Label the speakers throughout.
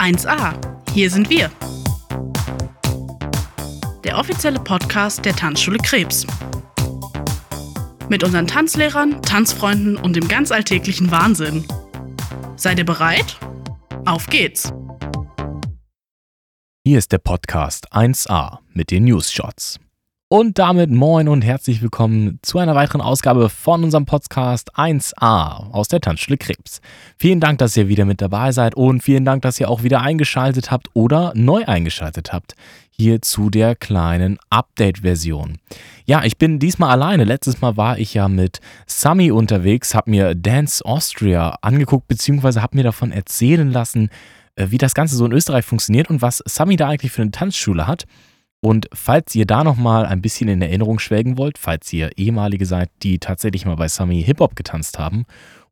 Speaker 1: 1a. Hier sind wir. Der offizielle Podcast der Tanzschule Krebs. Mit unseren Tanzlehrern, Tanzfreunden und dem ganz alltäglichen Wahnsinn. Seid ihr bereit? Auf geht's!
Speaker 2: Hier ist der Podcast 1a mit den News Shots. Und damit moin und herzlich willkommen zu einer weiteren Ausgabe von unserem Podcast 1a aus der Tanzschule Krebs. Vielen Dank, dass ihr wieder mit dabei seid und vielen Dank, dass ihr auch wieder eingeschaltet habt oder neu eingeschaltet habt hier zu der kleinen Update-Version. Ja, ich bin diesmal alleine. Letztes Mal war ich ja mit Sami unterwegs, habe mir Dance Austria angeguckt bzw. habe mir davon erzählen lassen, äh, wie das Ganze so in Österreich funktioniert und was Sami da eigentlich für eine Tanzschule hat. Und falls ihr da nochmal ein bisschen in Erinnerung schwelgen wollt, falls ihr ehemalige seid, die tatsächlich mal bei Sami Hip-Hop getanzt haben,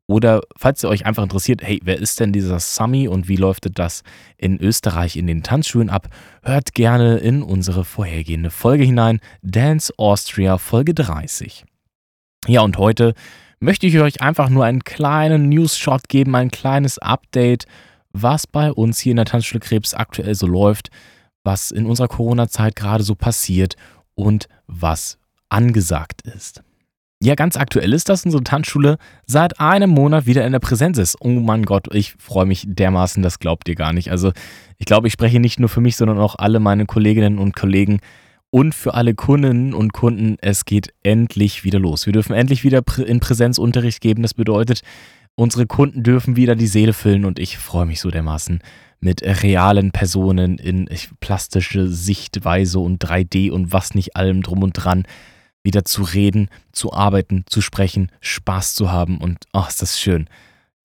Speaker 2: oder falls ihr euch einfach interessiert, hey, wer ist denn dieser Sami und wie läuft das in Österreich in den Tanzschulen ab, hört gerne in unsere vorhergehende Folge hinein, Dance Austria Folge 30. Ja, und heute möchte ich euch einfach nur einen kleinen News-Shot geben, ein kleines Update, was bei uns hier in der Tanzschule Krebs aktuell so läuft was in unserer Corona-Zeit gerade so passiert und was angesagt ist. Ja, ganz aktuell ist, dass unsere Tanzschule seit einem Monat wieder in der Präsenz ist. Oh mein Gott, ich freue mich dermaßen, das glaubt ihr gar nicht. Also ich glaube, ich spreche nicht nur für mich, sondern auch alle meine Kolleginnen und Kollegen und für alle Kundinnen und Kunden. Es geht endlich wieder los. Wir dürfen endlich wieder in Präsenzunterricht geben. Das bedeutet, unsere Kunden dürfen wieder die Seele füllen und ich freue mich so dermaßen mit realen Personen in plastische Sichtweise und 3D und was nicht allem drum und dran wieder zu reden, zu arbeiten, zu sprechen, Spaß zu haben und ach, oh, ist das schön.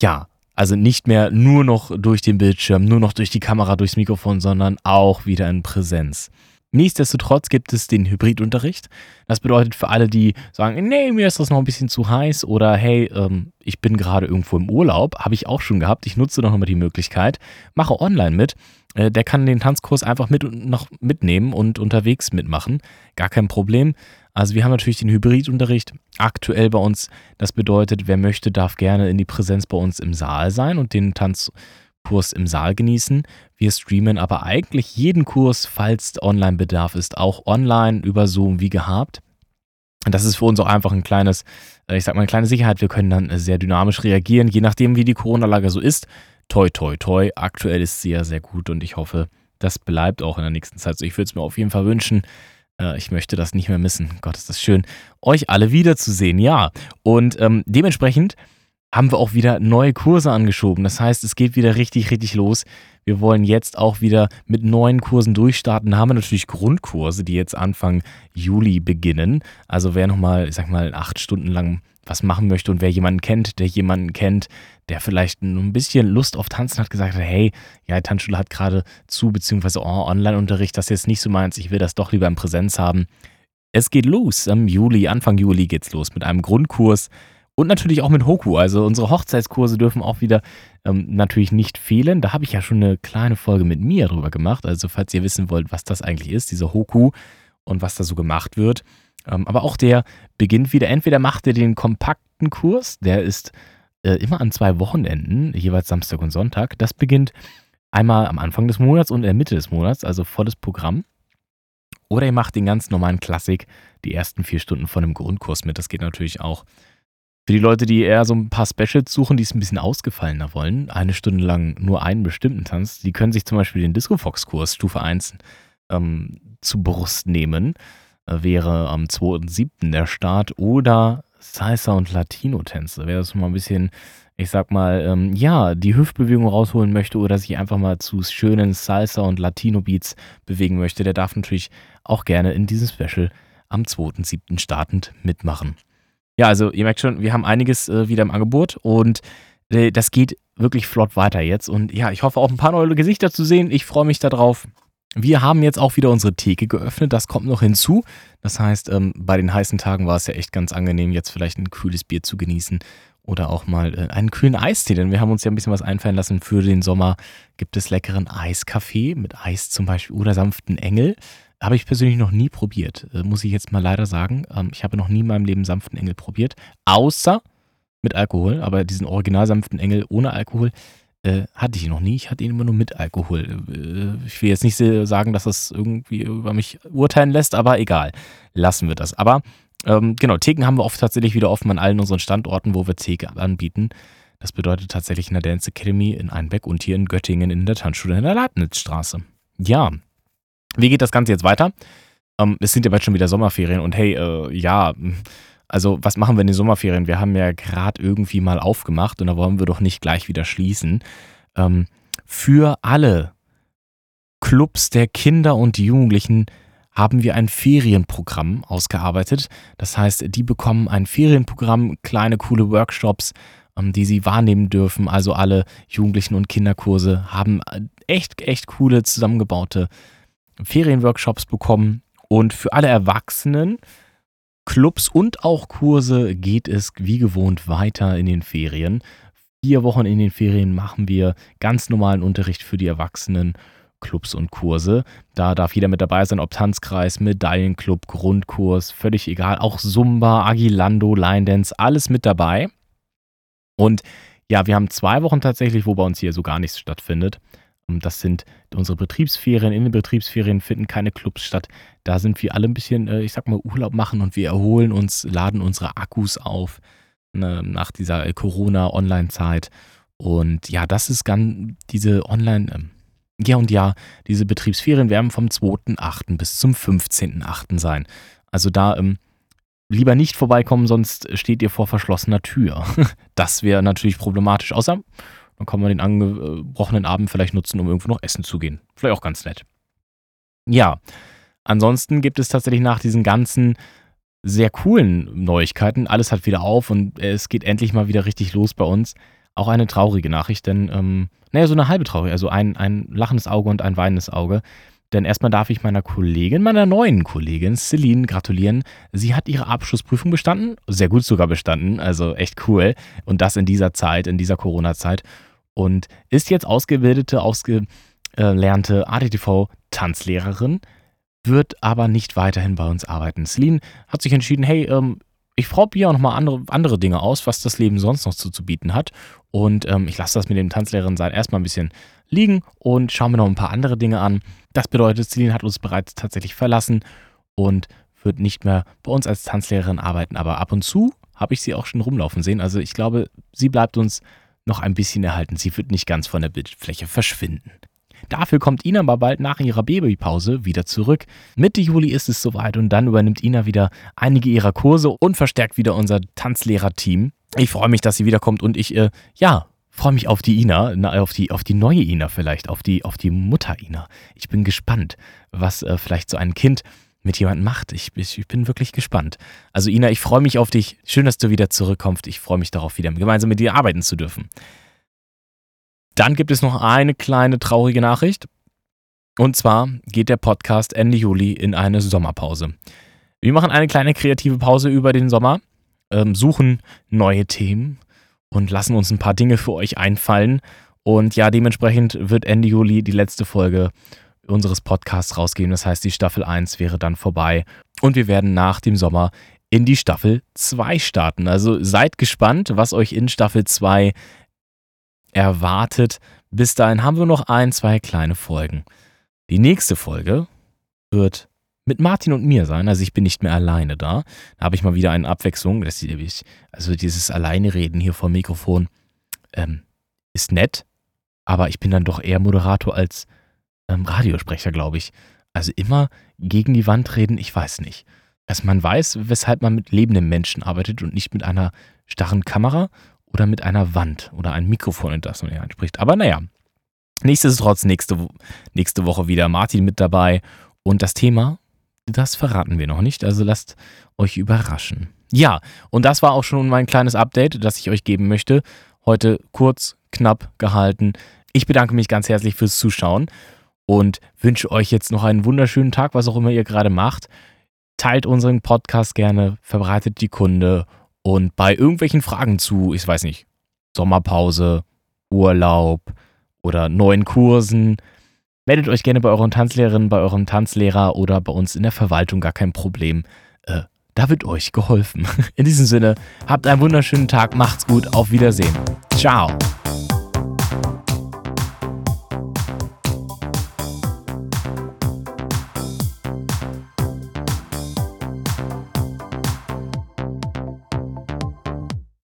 Speaker 2: Ja, also nicht mehr nur noch durch den Bildschirm, nur noch durch die Kamera, durchs Mikrofon, sondern auch wieder in Präsenz. Nichtsdestotrotz gibt es den Hybridunterricht. Das bedeutet für alle, die sagen, nee, mir ist das noch ein bisschen zu heiß oder hey, ähm, ich bin gerade irgendwo im Urlaub, habe ich auch schon gehabt. Ich nutze noch immer die Möglichkeit, mache online mit. Äh, der kann den Tanzkurs einfach mit noch mitnehmen und unterwegs mitmachen. Gar kein Problem. Also wir haben natürlich den Hybridunterricht aktuell bei uns. Das bedeutet, wer möchte, darf gerne in die Präsenz bei uns im Saal sein und den Tanz Kurs im Saal genießen. Wir streamen aber eigentlich jeden Kurs, falls Online-Bedarf ist, auch online über Zoom wie gehabt. Und das ist für uns auch einfach ein kleines, äh, ich sag mal, eine kleine Sicherheit. Wir können dann sehr dynamisch reagieren, je nachdem, wie die Corona-Lage so ist. Toi, toi, toi. Aktuell ist sie ja sehr gut und ich hoffe, das bleibt auch in der nächsten Zeit so. Ich würde es mir auf jeden Fall wünschen. Äh, ich möchte das nicht mehr missen. Gott, ist das schön, euch alle wiederzusehen. Ja, und ähm, dementsprechend haben wir auch wieder neue Kurse angeschoben. Das heißt, es geht wieder richtig, richtig los. Wir wollen jetzt auch wieder mit neuen Kursen durchstarten. Da haben wir natürlich Grundkurse, die jetzt Anfang Juli beginnen. Also wer nochmal, ich sag mal, acht Stunden lang was machen möchte und wer jemanden kennt, der jemanden kennt, der vielleicht ein bisschen Lust auf Tanzen hat, gesagt hat, hey, ja, die Tanzschule hat gerade zu, beziehungsweise oh, Online-Unterricht, das ist jetzt nicht so meins, ich will das doch lieber in Präsenz haben. Es geht los. Am Juli, Anfang Juli geht's los mit einem Grundkurs und natürlich auch mit Hoku. Also unsere Hochzeitskurse dürfen auch wieder ähm, natürlich nicht fehlen. Da habe ich ja schon eine kleine Folge mit Mia drüber gemacht. Also falls ihr wissen wollt, was das eigentlich ist, diese Hoku und was da so gemacht wird. Ähm, aber auch der beginnt wieder. Entweder macht ihr den kompakten Kurs, der ist äh, immer an zwei Wochenenden, jeweils Samstag und Sonntag. Das beginnt einmal am Anfang des Monats und in der Mitte des Monats, also volles Programm. Oder ihr macht den ganz normalen Klassik, die ersten vier Stunden von einem Grundkurs mit. Das geht natürlich auch. Für die Leute, die eher so ein paar Specials suchen, die es ein bisschen ausgefallener wollen, eine Stunde lang nur einen bestimmten Tanz, die können sich zum Beispiel den Disco Fox Kurs Stufe 1 ähm, zu Brust nehmen. Äh, wäre am 2.7. der Start oder Salsa und Latino-Tänze. Wer das mal ein bisschen, ich sag mal, ähm, ja, die Hüftbewegung rausholen möchte oder sich einfach mal zu schönen Salsa und Latino-Beats bewegen möchte, der darf natürlich auch gerne in diesem Special am 2.7. startend mitmachen. Ja, also ihr merkt schon, wir haben einiges äh, wieder im Angebot und äh, das geht wirklich flott weiter jetzt. Und ja, ich hoffe auch ein paar neue Gesichter zu sehen. Ich freue mich darauf. Wir haben jetzt auch wieder unsere Theke geöffnet. Das kommt noch hinzu. Das heißt, ähm, bei den heißen Tagen war es ja echt ganz angenehm, jetzt vielleicht ein kühles Bier zu genießen oder auch mal äh, einen kühlen Eistee, denn wir haben uns ja ein bisschen was einfallen lassen für den Sommer. Gibt es leckeren Eiskaffee mit Eis zum Beispiel oder sanften Engel. Habe ich persönlich noch nie probiert, äh, muss ich jetzt mal leider sagen. Ähm, ich habe noch nie in meinem Leben sanften Engel probiert, außer mit Alkohol, aber diesen original sanften Engel ohne Alkohol Äh, hatte ich noch nie. Ich hatte ihn immer nur mit Alkohol. Äh, ich will jetzt nicht sagen, dass das irgendwie über mich urteilen lässt, aber egal. Lassen wir das. Aber ähm, genau, Theken haben wir oft tatsächlich wieder offen an allen unseren Standorten, wo wir Theke anbieten. Das bedeutet tatsächlich in der Dance Academy in Einbeck und hier in Göttingen in der Tanzschule in der Leibnizstraße. Ja, wie geht das Ganze jetzt weiter? Ähm, es sind ja bald schon wieder Sommerferien und hey, äh, ja, also was machen wir in den Sommerferien? Wir haben ja gerade irgendwie mal aufgemacht und da wollen wir doch nicht gleich wieder schließen. Ähm, für alle Clubs der Kinder und Jugendlichen haben wir ein Ferienprogramm ausgearbeitet. Das heißt, die bekommen ein Ferienprogramm, kleine coole Workshops, ähm, die sie wahrnehmen dürfen. Also alle Jugendlichen und Kinderkurse haben äh, echt, echt coole zusammengebaute Ferienworkshops bekommen. Und für alle Erwachsenen, Clubs und auch Kurse geht es wie gewohnt weiter in den Ferien. Vier Wochen in den Ferien machen wir ganz normalen Unterricht für die Erwachsenen. Clubs und Kurse. Da darf jeder mit dabei sein, ob Tanzkreis, Medaillenclub, Grundkurs, völlig egal. Auch Zumba, Agilando, Line Dance, alles mit dabei. Und ja, wir haben zwei Wochen tatsächlich, wo bei uns hier so gar nichts stattfindet. Das sind unsere Betriebsferien. In den Betriebsferien finden keine Clubs statt. Da sind wir alle ein bisschen, äh, ich sag mal, Urlaub machen und wir erholen uns, laden unsere Akkus auf ne, nach dieser Corona-Online-Zeit. Und ja, das ist ganz diese Online- ähm, ja und ja, diese Betriebsferien werden vom 2.8. bis zum 15.8. sein. Also da ähm, lieber nicht vorbeikommen, sonst steht ihr vor verschlossener Tür. Das wäre natürlich problematisch. Außer dann kann man den angebrochenen Abend vielleicht nutzen, um irgendwo noch essen zu gehen. Vielleicht auch ganz nett. Ja, ansonsten gibt es tatsächlich nach diesen ganzen sehr coolen Neuigkeiten, alles hat wieder auf und es geht endlich mal wieder richtig los bei uns, auch eine traurige Nachricht, denn, ähm, naja, so eine halbe traurige, also ein, ein lachendes Auge und ein weinendes Auge. Denn erstmal darf ich meiner Kollegin, meiner neuen Kollegin Celine gratulieren. Sie hat ihre Abschlussprüfung bestanden, sehr gut sogar bestanden, also echt cool. Und das in dieser Zeit, in dieser Corona-Zeit. Und ist jetzt ausgebildete, ausgelernte ADTV-Tanzlehrerin, wird aber nicht weiterhin bei uns arbeiten. Celine hat sich entschieden, hey, ähm, ich probiere auch nochmal andere, andere Dinge aus, was das Leben sonst noch zu, zu bieten hat. Und ähm, ich lasse das mit dem Tanzlehrerin sein erstmal ein bisschen liegen und schaue mir noch ein paar andere Dinge an. Das bedeutet, Celine hat uns bereits tatsächlich verlassen und wird nicht mehr bei uns als Tanzlehrerin arbeiten. Aber ab und zu habe ich sie auch schon rumlaufen sehen. Also ich glaube, sie bleibt uns noch ein bisschen erhalten. Sie wird nicht ganz von der Bildfläche verschwinden. Dafür kommt Ina aber bald nach ihrer Babypause wieder zurück. Mitte Juli ist es soweit und dann übernimmt Ina wieder einige ihrer Kurse und verstärkt wieder unser Tanzlehrerteam. Ich freue mich, dass sie wiederkommt und ich, äh, ja, freue mich auf die Ina, auf die, auf die neue Ina vielleicht, auf die, auf die Mutter Ina. Ich bin gespannt, was äh, vielleicht so ein Kind mit jemandem macht. Ich, ich, ich, bin wirklich gespannt. Also Ina, ich freue mich auf dich. Schön, dass du wieder zurückkommst. Ich freue mich darauf, wieder gemeinsam mit dir arbeiten zu dürfen. Dann gibt es noch eine kleine traurige Nachricht. Und zwar geht der Podcast Ende Juli in eine Sommerpause. Wir machen eine kleine kreative Pause über den Sommer, ähm, suchen neue Themen und lassen uns ein paar Dinge für euch einfallen. Und ja, dementsprechend wird Ende Juli die letzte Folge unseres Podcasts rausgehen. Das heißt, die Staffel 1 wäre dann vorbei. Und wir werden nach dem Sommer in die Staffel 2 starten. Also seid gespannt, was euch in Staffel 2 erwartet. Bis dahin haben wir noch ein, zwei kleine Folgen. Die nächste Folge wird mit Martin und mir sein. Also ich bin nicht mehr alleine da. Da habe ich mal wieder eine Abwechslung. also dieses Alleinreden hier vor Mikrofon ähm, ist nett, aber ich bin dann doch eher Moderator als ähm, Radiosprecher, glaube ich. Also immer gegen die Wand reden, ich weiß nicht. Also man weiß, weshalb man mit lebenden Menschen arbeitet und nicht mit einer starren Kamera oder mit einer Wand oder einem Mikrofon, in das man ja anspricht. Aber naja, nichtsdestotrotz nächste, nächste Woche wieder Martin mit dabei. Und das Thema, das verraten wir noch nicht, also lasst euch überraschen. Ja, und das war auch schon mein kleines Update, das ich euch geben möchte. Heute kurz, knapp gehalten. Ich bedanke mich ganz herzlich fürs Zuschauen und wünsche euch jetzt noch einen wunderschönen Tag, was auch immer ihr gerade macht. Teilt unseren Podcast gerne, verbreitet die Kunde und bei irgendwelchen Fragen zu, ich weiß nicht, Sommerpause, Urlaub oder neuen Kursen, meldet euch gerne bei euren Tanzlehrerinnen, bei eurem Tanzlehrer oder bei uns in der Verwaltung, gar kein Problem. Äh, da wird euch geholfen. In diesem Sinne, habt einen wunderschönen Tag, macht's gut, auf Wiedersehen. Ciao.